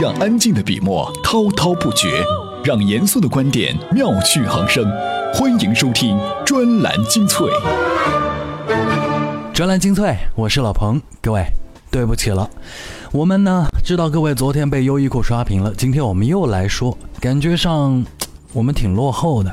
让安静的笔墨滔滔不绝，让严肃的观点妙趣横生。欢迎收听专栏精粹。专栏精粹，我是老彭。各位，对不起了，我们呢知道各位昨天被优衣库刷屏了，今天我们又来说，感觉上我们挺落后的。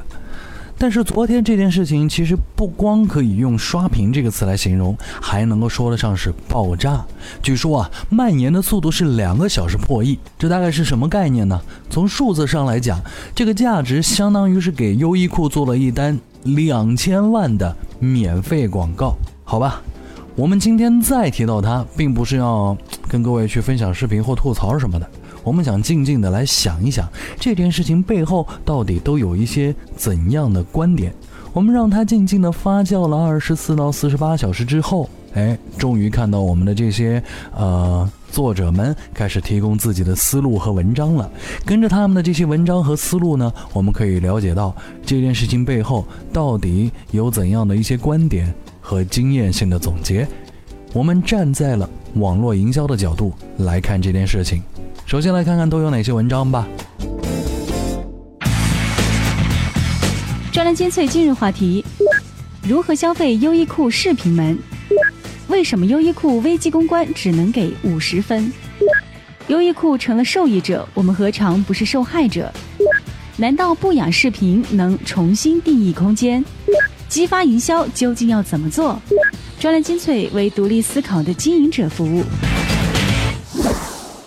但是昨天这件事情其实不光可以用“刷屏”这个词来形容，还能够说得上是爆炸。据说啊，蔓延的速度是两个小时破亿，这大概是什么概念呢？从数字上来讲，这个价值相当于是给优衣库做了一单两千万的免费广告，好吧？我们今天再提到它，并不是要跟各位去分享视频或吐槽什么的。我们想静静的来想一想，这件事情背后到底都有一些怎样的观点？我们让它静静的发酵了二十四到四十八小时之后，哎，终于看到我们的这些呃作者们开始提供自己的思路和文章了。跟着他们的这些文章和思路呢，我们可以了解到这件事情背后到底有怎样的一些观点和经验性的总结。我们站在了网络营销的角度来看这件事情。首先来看看都有哪些文章吧。专栏精粹今日话题：如何消费优衣库视频门？为什么优衣库危机公关只能给五十分？优衣库成了受益者，我们何尝不是受害者？难道不雅视频能重新定义空间？激发营销究竟要怎么做？专栏精粹为独立思考的经营者服务。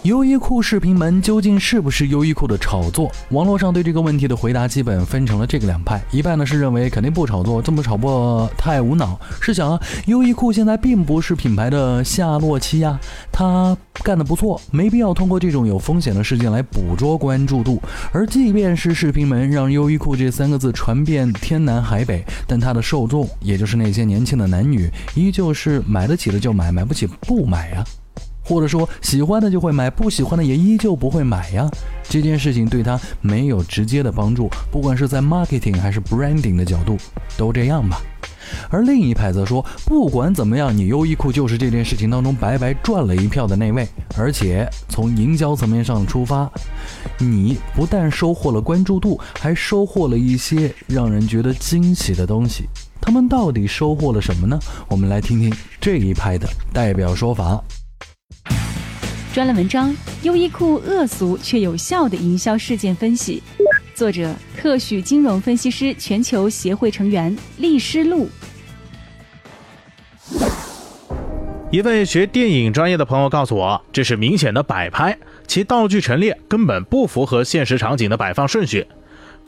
优衣库视频门究竟是不是优衣库的炒作？网络上对这个问题的回答基本分成了这个两派，一半呢是认为肯定不炒作，这么炒作太无脑。试想啊，优衣库现在并不是品牌的下落期呀，他干得不错，没必要通过这种有风险的事件来捕捉关注度。而即便是视频门让优衣库这三个字传遍天南海北，但它的受众，也就是那些年轻的男女，依旧是买得起的就买，买不起不买呀。或者说喜欢的就会买，不喜欢的也依旧不会买呀。这件事情对他没有直接的帮助，不管是在 marketing 还是 branding 的角度，都这样吧。而另一派则说，不管怎么样，你优衣库就是这件事情当中白白赚了一票的那位，而且从营销层面上出发，你不但收获了关注度，还收获了一些让人觉得惊喜的东西。他们到底收获了什么呢？我们来听听这一派的代表说法。专栏文章：优衣库恶俗却有效的营销事件分析，作者：特许金融分析师全球协会成员厉诗路。一位学电影专业的朋友告诉我，这是明显的摆拍，其道具陈列根本不符合现实场景的摆放顺序。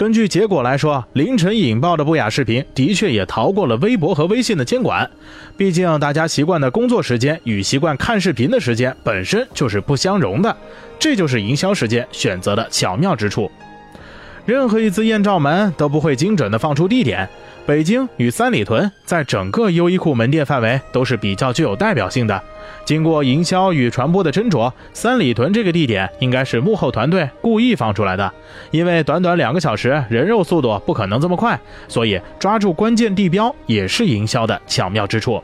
根据结果来说，凌晨引爆的不雅视频的确也逃过了微博和微信的监管。毕竟大家习惯的工作时间与习惯看视频的时间本身就是不相容的，这就是营销时间选择的巧妙之处。任何一次艳照门都不会精准的放出地点。北京与三里屯在整个优衣库门店范围都是比较具有代表性的。经过营销与传播的斟酌，三里屯这个地点应该是幕后团队故意放出来的。因为短短两个小时，人肉速度不可能这么快，所以抓住关键地标也是营销的巧妙之处。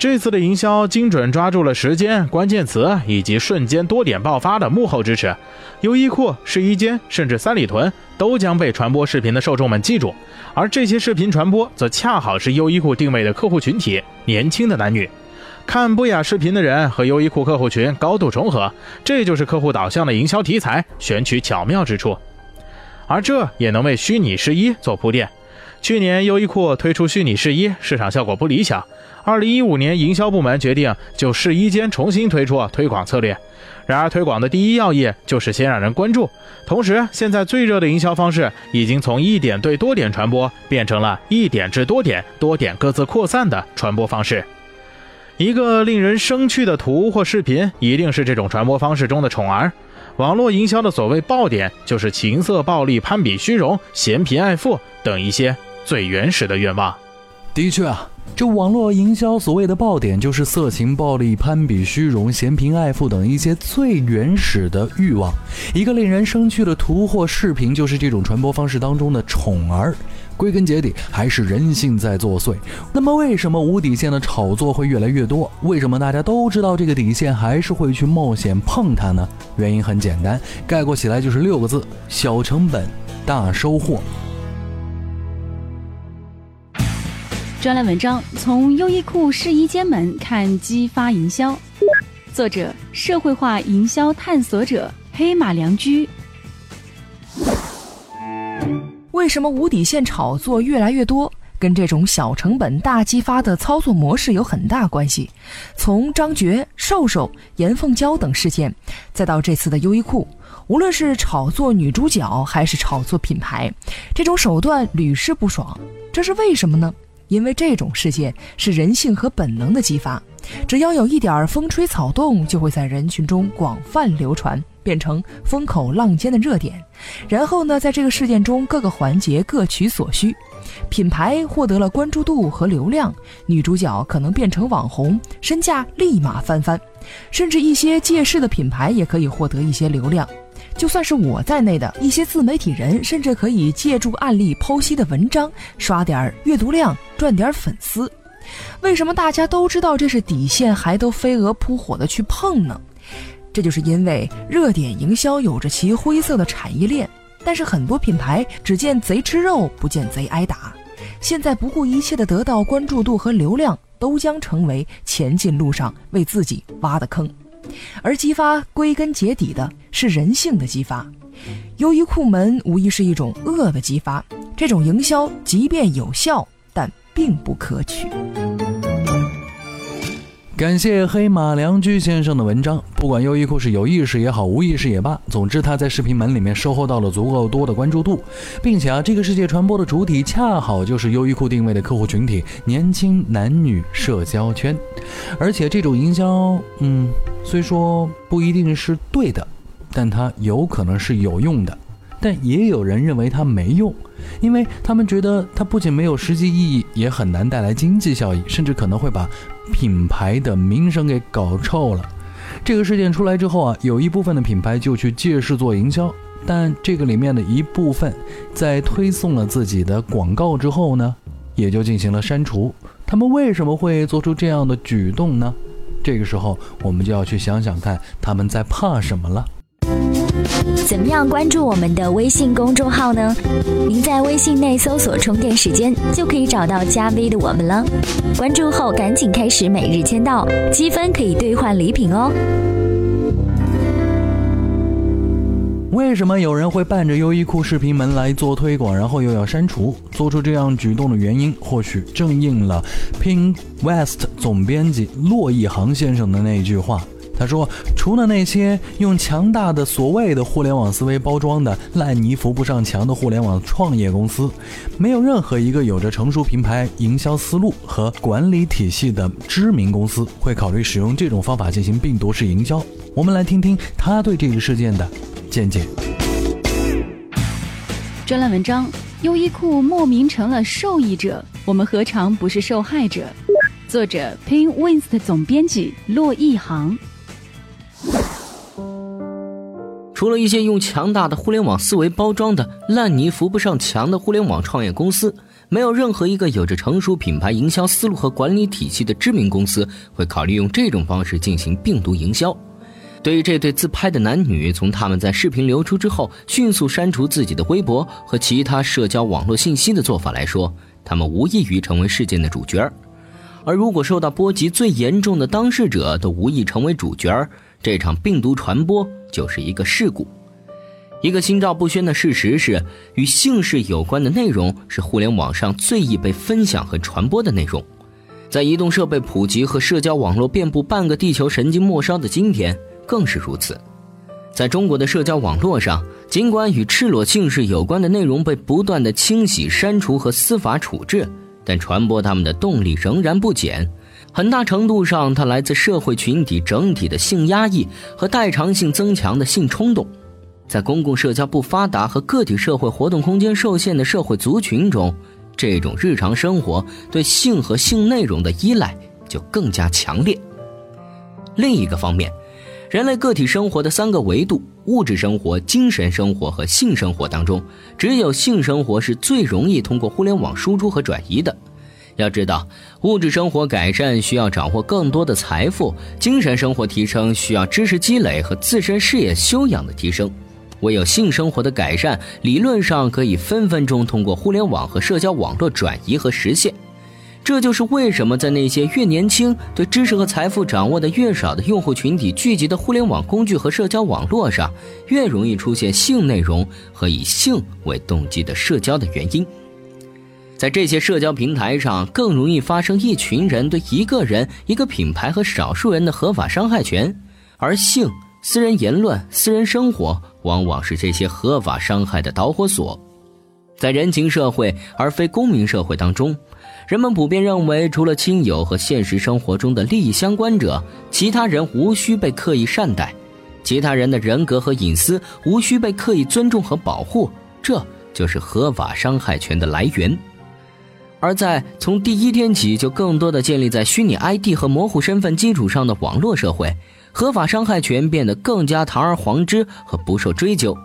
这次的营销精准抓住了时间、关键词以及瞬间多点爆发的幕后支持。优衣库、试衣间甚至三里屯都将被传播视频的受众们记住，而这些视频传播则恰好是优衣库定位的客户群体——年轻的男女。看不雅视频的人和优衣库客户群高度重合，这就是客户导向的营销题材选取巧妙之处。而这也能为虚拟试衣做铺垫。去年优衣库推出虚拟试衣，市场效果不理想。二零一五年，营销部门决定就试衣间重新推出推广策略。然而，推广的第一要义就是先让人关注。同时，现在最热的营销方式已经从一点对多点传播，变成了一点至多点、多点各自扩散的传播方式。一个令人生趣的图或视频，一定是这种传播方式中的宠儿。网络营销的所谓爆点，就是情色、暴力、攀比、虚荣、嫌贫爱富等一些最原始的愿望。的确啊。这网络营销所谓的爆点，就是色情、暴力、攀比、虚荣、嫌贫爱富等一些最原始的欲望。一个令人生趣的图或视频，就是这种传播方式当中的宠儿。归根结底还是人性在作祟。那么，为什么无底线的炒作会越来越多？为什么大家都知道这个底线，还是会去冒险碰它呢？原因很简单，概括起来就是六个字：小成本，大收获。专栏文章从优衣库试衣间门看激发营销，作者：社会化营销探索者黑马良驹。为什么无底线炒作越来越多？跟这种小成本大激发的操作模式有很大关系。从张觉、瘦瘦、严凤娇等事件，再到这次的优衣库，无论是炒作女主角还是炒作品牌，这种手段屡试不爽。这是为什么呢？因为这种事件是人性和本能的激发，只要有一点风吹草动，就会在人群中广泛流传。变成风口浪尖的热点，然后呢，在这个事件中各个环节各取所需，品牌获得了关注度和流量，女主角可能变成网红，身价立马翻番，甚至一些借势的品牌也可以获得一些流量。就算是我在内的一些自媒体人，甚至可以借助案例剖析的文章刷点阅读量，赚点粉丝。为什么大家都知道这是底线，还都飞蛾扑火的去碰呢？这就是因为热点营销有着其灰色的产业链，但是很多品牌只见贼吃肉，不见贼挨打。现在不顾一切的得到关注度和流量，都将成为前进路上为自己挖的坑。而激发归根结底的是人性的激发，优衣库门无疑是一种恶的激发。这种营销即便有效，但并不可取。感谢黑马良驹先生的文章。不管优衣库是有意识也好，无意识也罢，总之他在视频门里面收获到了足够多的关注度，并且啊，这个世界传播的主体恰好就是优衣库定位的客户群体——年轻男女社交圈。而且这种营销，嗯，虽说不一定是对的，但它有可能是有用的。但也有人认为它没用，因为他们觉得它不仅没有实际意义，也很难带来经济效益，甚至可能会把品牌的名声给搞臭了。这个事件出来之后啊，有一部分的品牌就去借势做营销，但这个里面的一部分在推送了自己的广告之后呢，也就进行了删除。他们为什么会做出这样的举动呢？这个时候我们就要去想想看，他们在怕什么了。怎么样关注我们的微信公众号呢？您在微信内搜索“充电时间”就可以找到加 V 的我们了。关注后赶紧开始每日签到，积分可以兑换礼品哦。为什么有人会伴着优衣库视频门来做推广，然后又要删除？做出这样举动的原因，或许正应了 Pink West 总编辑骆一航先生的那句话。他说：“除了那些用强大的所谓的互联网思维包装的烂泥扶不上墙的互联网创业公司，没有任何一个有着成熟品牌营销思路和管理体系的知名公司会考虑使用这种方法进行病毒式营销。”我们来听听他对这个事件的见解。专栏文章：优衣库莫名成了受益者，我们何尝不是受害者？作者：Pin w i n s 总编辑骆一航。除了一些用强大的互联网思维包装的烂泥扶不上墙的互联网创业公司，没有任何一个有着成熟品牌营销思路和管理体系的知名公司会考虑用这种方式进行病毒营销。对于这对自拍的男女，从他们在视频流出之后迅速删除自己的微博和其他社交网络信息的做法来说，他们无异于成为事件的主角。而如果受到波及最严重的当事者都无意成为主角，这场病毒传播。就是一个事故。一个心照不宣的事实是，与姓氏有关的内容是互联网上最易被分享和传播的内容。在移动设备普及和社交网络遍布半个地球、神经末梢的今天，更是如此。在中国的社交网络上，尽管与赤裸姓氏有关的内容被不断的清洗、删除和司法处置，但传播他们的动力仍然不减。很大程度上，它来自社会群体整体的性压抑和代偿性增强的性冲动。在公共社交不发达和个体社会活动空间受限的社会族群中，这种日常生活对性和性内容的依赖就更加强烈。另一个方面，人类个体生活的三个维度——物质生活、精神生活和性生活当中，只有性生活是最容易通过互联网输出和转移的。要知道，物质生活改善需要掌握更多的财富，精神生活提升需要知识积累和自身事业修养的提升。唯有性生活的改善，理论上可以分分钟通过互联网和社交网络转移和实现。这就是为什么在那些越年轻、对知识和财富掌握的越少的用户群体聚集的互联网工具和社交网络上，越容易出现性内容和以性为动机的社交的原因。在这些社交平台上，更容易发生一群人对一个人、一个品牌和少数人的合法伤害权，而性、私人言论、私人生活。往往是这些合法伤害的导火索。在人情社会而非公民社会当中，人们普遍认为，除了亲友和现实生活中的利益相关者，其他人无需被刻意善待，其他人的人格和隐私无需被刻意尊重和保护。这就是合法伤害权的来源。而在从第一天起就更多的建立在虚拟 ID 和模糊身份基础上的网络社会。合法伤害权变得更加堂而皇之和不受追究，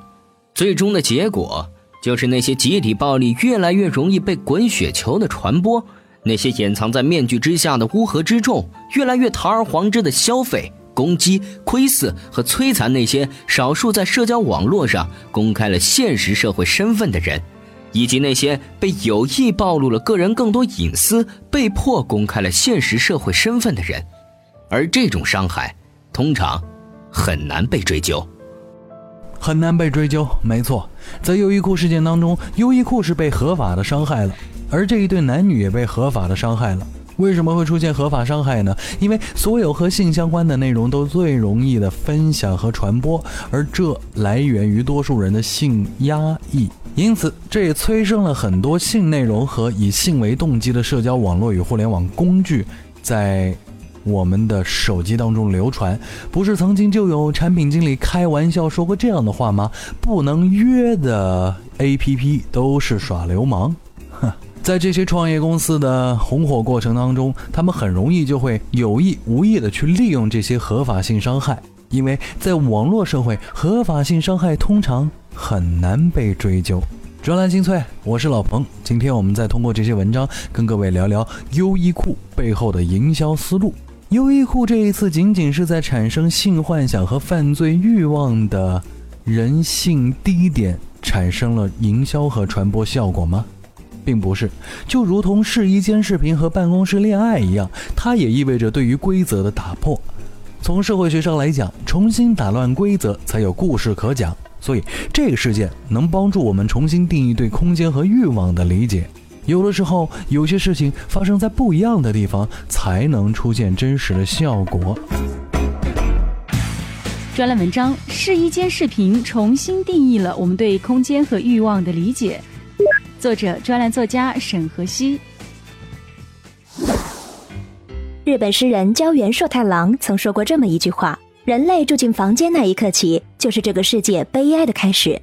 最终的结果就是那些集体暴力越来越容易被滚雪球的传播，那些掩藏在面具之下的乌合之众越来越堂而皇之的消费、攻击、窥伺和摧残那些少数在社交网络上公开了现实社会身份的人，以及那些被有意暴露了个人更多隐私、被迫公开了现实社会身份的人，而这种伤害。通常很难被追究，很难被追究。没错，在优衣库事件当中，优衣库是被合法的伤害了，而这一对男女也被合法的伤害了。为什么会出现合法伤害呢？因为所有和性相关的内容都最容易的分享和传播，而这来源于多数人的性压抑，因此这也催生了很多性内容和以性为动机的社交网络与互联网工具在。我们的手机当中流传，不是曾经就有产品经理开玩笑说过这样的话吗？不能约的 APP 都是耍流氓。哼，在这些创业公司的红火过程当中，他们很容易就会有意无意的去利用这些合法性伤害，因为在网络社会，合法性伤害通常很难被追究。专栏精粹，我是老彭，今天我们再通过这些文章跟各位聊聊优衣库背后的营销思路。优衣库这一次仅仅是在产生性幻想和犯罪欲望的人性低点产生了营销和传播效果吗？并不是，就如同试衣间视频和办公室恋爱一样，它也意味着对于规则的打破。从社会学上来讲，重新打乱规则才有故事可讲。所以，这个事件能帮助我们重新定义对空间和欲望的理解。有的时候，有些事情发生在不一样的地方，才能出现真实的效果。专栏文章：试衣间视频重新定义了我们对空间和欲望的理解。作者：专栏作家沈和熙。日本诗人胶原硕太郎曾说过这么一句话：“人类住进房间那一刻起，就是这个世界悲哀的开始。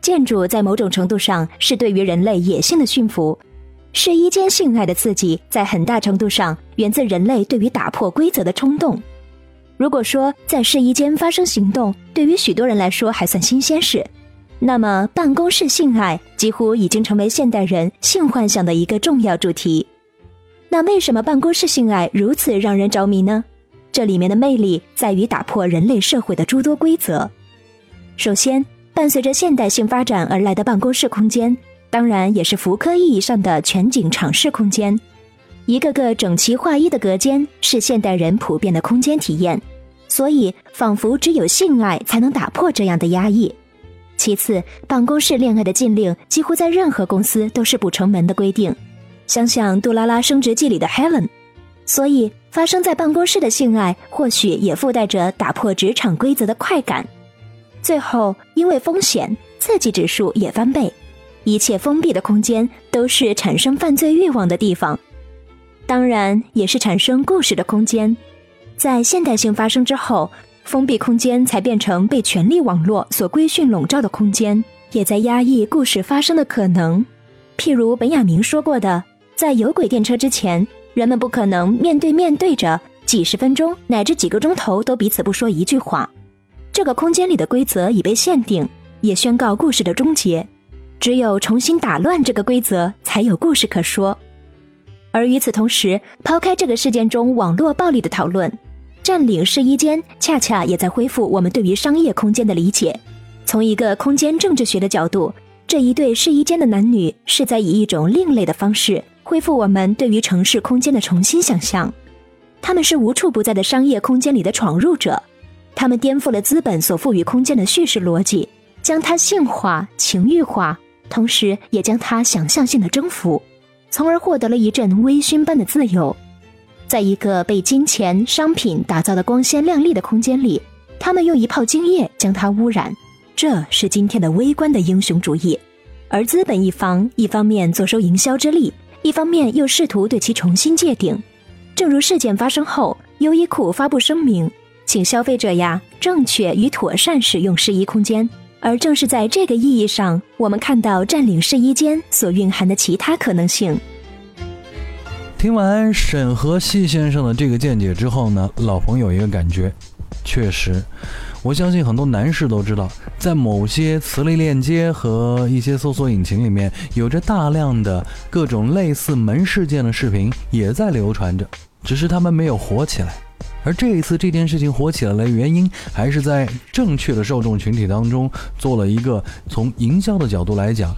建筑在某种程度上是对于人类野性的驯服。”试衣间性爱的刺激，在很大程度上源自人类对于打破规则的冲动。如果说在试衣间发生行动，对于许多人来说还算新鲜事，那么办公室性爱几乎已经成为现代人性幻想的一个重要主题。那为什么办公室性爱如此让人着迷呢？这里面的魅力在于打破人类社会的诸多规则。首先，伴随着现代性发展而来的办公室空间。当然，也是福柯意义上的全景敞视空间，一个个整齐划一的隔间是现代人普遍的空间体验，所以仿佛只有性爱才能打破这样的压抑。其次，办公室恋爱的禁令几乎在任何公司都是不成文的规定，想想《杜拉拉升职记》里的 Helen，所以发生在办公室的性爱或许也附带着打破职场规则的快感。最后，因为风险，刺激指数也翻倍。一切封闭的空间都是产生犯罪欲望的地方，当然也是产生故事的空间。在现代性发生之后，封闭空间才变成被权力网络所规训笼罩的空间，也在压抑故事发生的可能。譬如本雅明说过的，在有轨电车之前，人们不可能面对面对着几十分钟乃至几个钟头都彼此不说一句话。这个空间里的规则已被限定，也宣告故事的终结。只有重新打乱这个规则，才有故事可说。而与此同时，抛开这个事件中网络暴力的讨论，占领试衣间恰恰也在恢复我们对于商业空间的理解。从一个空间政治学的角度，这一对试衣间的男女是在以一种另类的方式恢复我们对于城市空间的重新想象。他们是无处不在的商业空间里的闯入者，他们颠覆了资本所赋予空间的叙事逻辑，将它性化、情欲化，同时也将它想象性的征服。从而获得了一阵微醺般的自由，在一个被金钱、商品打造的光鲜亮丽的空间里，他们用一泡精液将它污染。这是今天的微观的英雄主义。而资本一方一方面坐收营销之利，一方面又试图对其重新界定。正如事件发生后，优衣库发布声明，请消费者呀正确与妥善使用试衣空间。而正是在这个意义上，我们看到占领试衣间所蕴含的其他可能性。听完沈和西先生的这个见解之后呢，老彭有一个感觉，确实，我相信很多男士都知道，在某些磁力链接和一些搜索引擎里面，有着大量的各种类似门事件的视频也在流传着，只是他们没有火起来。而这一次这件事情火起来的原因，还是在正确的受众群体当中做了一个从营销的角度来讲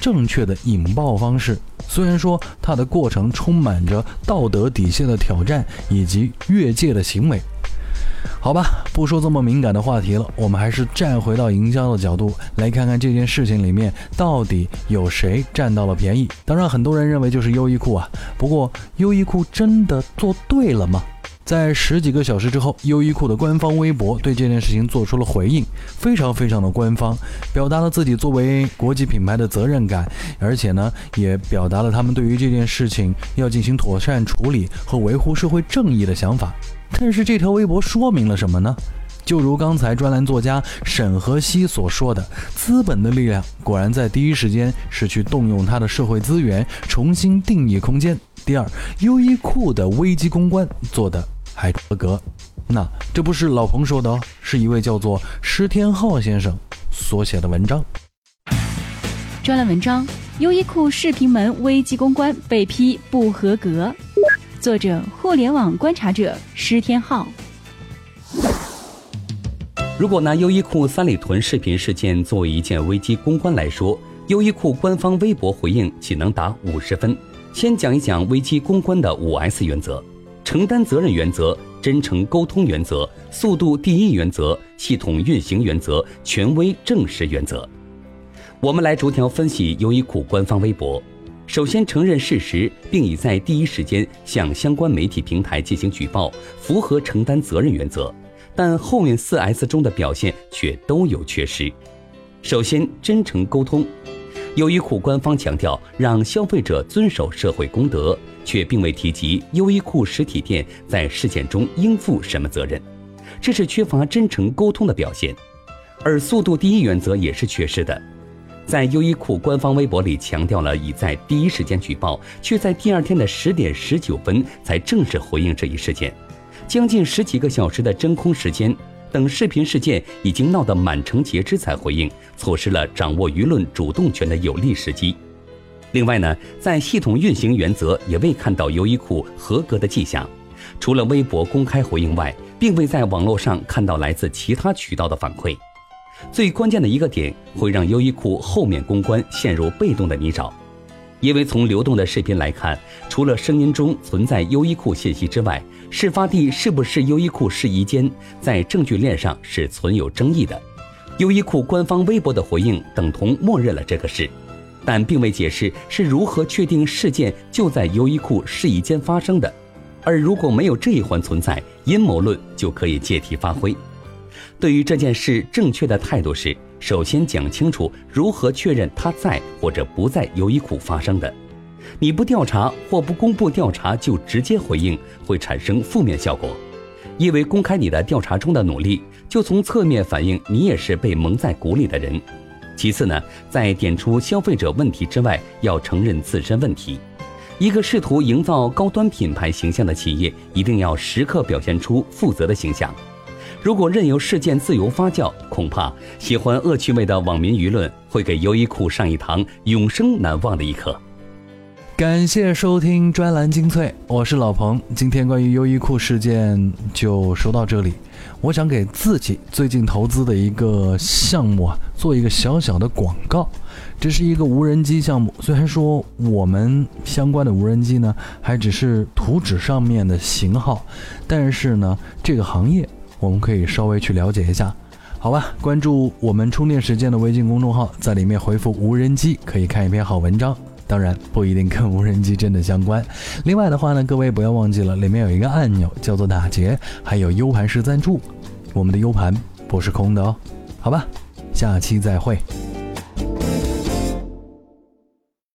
正确的引爆方式。虽然说它的过程充满着道德底线的挑战以及越界的行为，好吧，不说这么敏感的话题了，我们还是站回到营销的角度来看看这件事情里面到底有谁占到了便宜。当然，很多人认为就是优衣库啊，不过优衣库真的做对了吗？在十几个小时之后，优衣库的官方微博对这件事情做出了回应，非常非常的官方，表达了自己作为国际品牌的责任感，而且呢，也表达了他们对于这件事情要进行妥善处理和维护社会正义的想法。但是这条微博说明了什么呢？就如刚才专栏作家沈和熙所说的，资本的力量果然在第一时间是去动用它的社会资源，重新定义空间。第二，优衣库的危机公关做的。还合格，那这不是老彭说的哦，是一位叫做施天浩先生所写的文章。专栏文章：优衣库视频门危机公关被批不合格，作者：互联网观察者施天浩。如果拿优衣库三里屯视频事件作为一件危机公关来说，优衣库官方微博回应岂能打五十分？先讲一讲危机公关的五 S 原则。承担责任原则、真诚沟通原则、速度第一原则、系统运行原则、权威证实原则。我们来逐条分析优衣库官方微博。首先承认事实，并已在第一时间向相关媒体平台进行举报，符合承担责任原则。但后面四 S 中的表现却都有缺失。首先，真诚沟通。优衣库官方强调让消费者遵守社会公德。却并未提及优衣库实体店在事件中应负什么责任，这是缺乏真诚沟通的表现。而速度第一原则也是缺失的，在优衣库官方微博里强调了已在第一时间举报，却在第二天的十点十九分才正式回应这一事件，将近十几个小时的真空时间，等视频事件已经闹得满城皆知才回应，错失了掌握舆论主动权的有利时机。另外呢，在系统运行原则也未看到优衣库合格的迹象，除了微博公开回应外，并未在网络上看到来自其他渠道的反馈。最关键的一个点会让优衣库后面公关陷入被动的泥沼，因为从流动的视频来看，除了声音中存在优衣库信息之外，事发地是不是优衣库试衣间，在证据链上是存有争议的。优衣库官方微博的回应等同默认了这个事。但并未解释是如何确定事件就在优衣库试衣间发生的，而如果没有这一环存在，阴谋论就可以借题发挥。对于这件事，正确的态度是首先讲清楚如何确认他在或者不在优衣库发生的。你不调查或不公布调查就直接回应，会产生负面效果，因为公开你的调查中的努力，就从侧面反映你也是被蒙在鼓里的人。其次呢，在点出消费者问题之外，要承认自身问题。一个试图营造高端品牌形象的企业，一定要时刻表现出负责的形象。如果任由事件自由发酵，恐怕喜欢恶趣味的网民舆论会给优衣库上一堂永生难忘的一课。感谢收听专栏精粹，我是老彭。今天关于优衣库事件就说到这里。我想给自己最近投资的一个项目啊，做一个小小的广告。这是一个无人机项目，虽然说我们相关的无人机呢，还只是图纸上面的型号，但是呢，这个行业我们可以稍微去了解一下，好吧？关注我们充电时间的微信公众号，在里面回复“无人机”，可以看一篇好文章。当然不一定跟无人机真的相关。另外的话呢，各位不要忘记了，里面有一个按钮叫做打劫，还有 U 盘式赞助，我们的 U 盘不是空的哦。好吧，下期再会。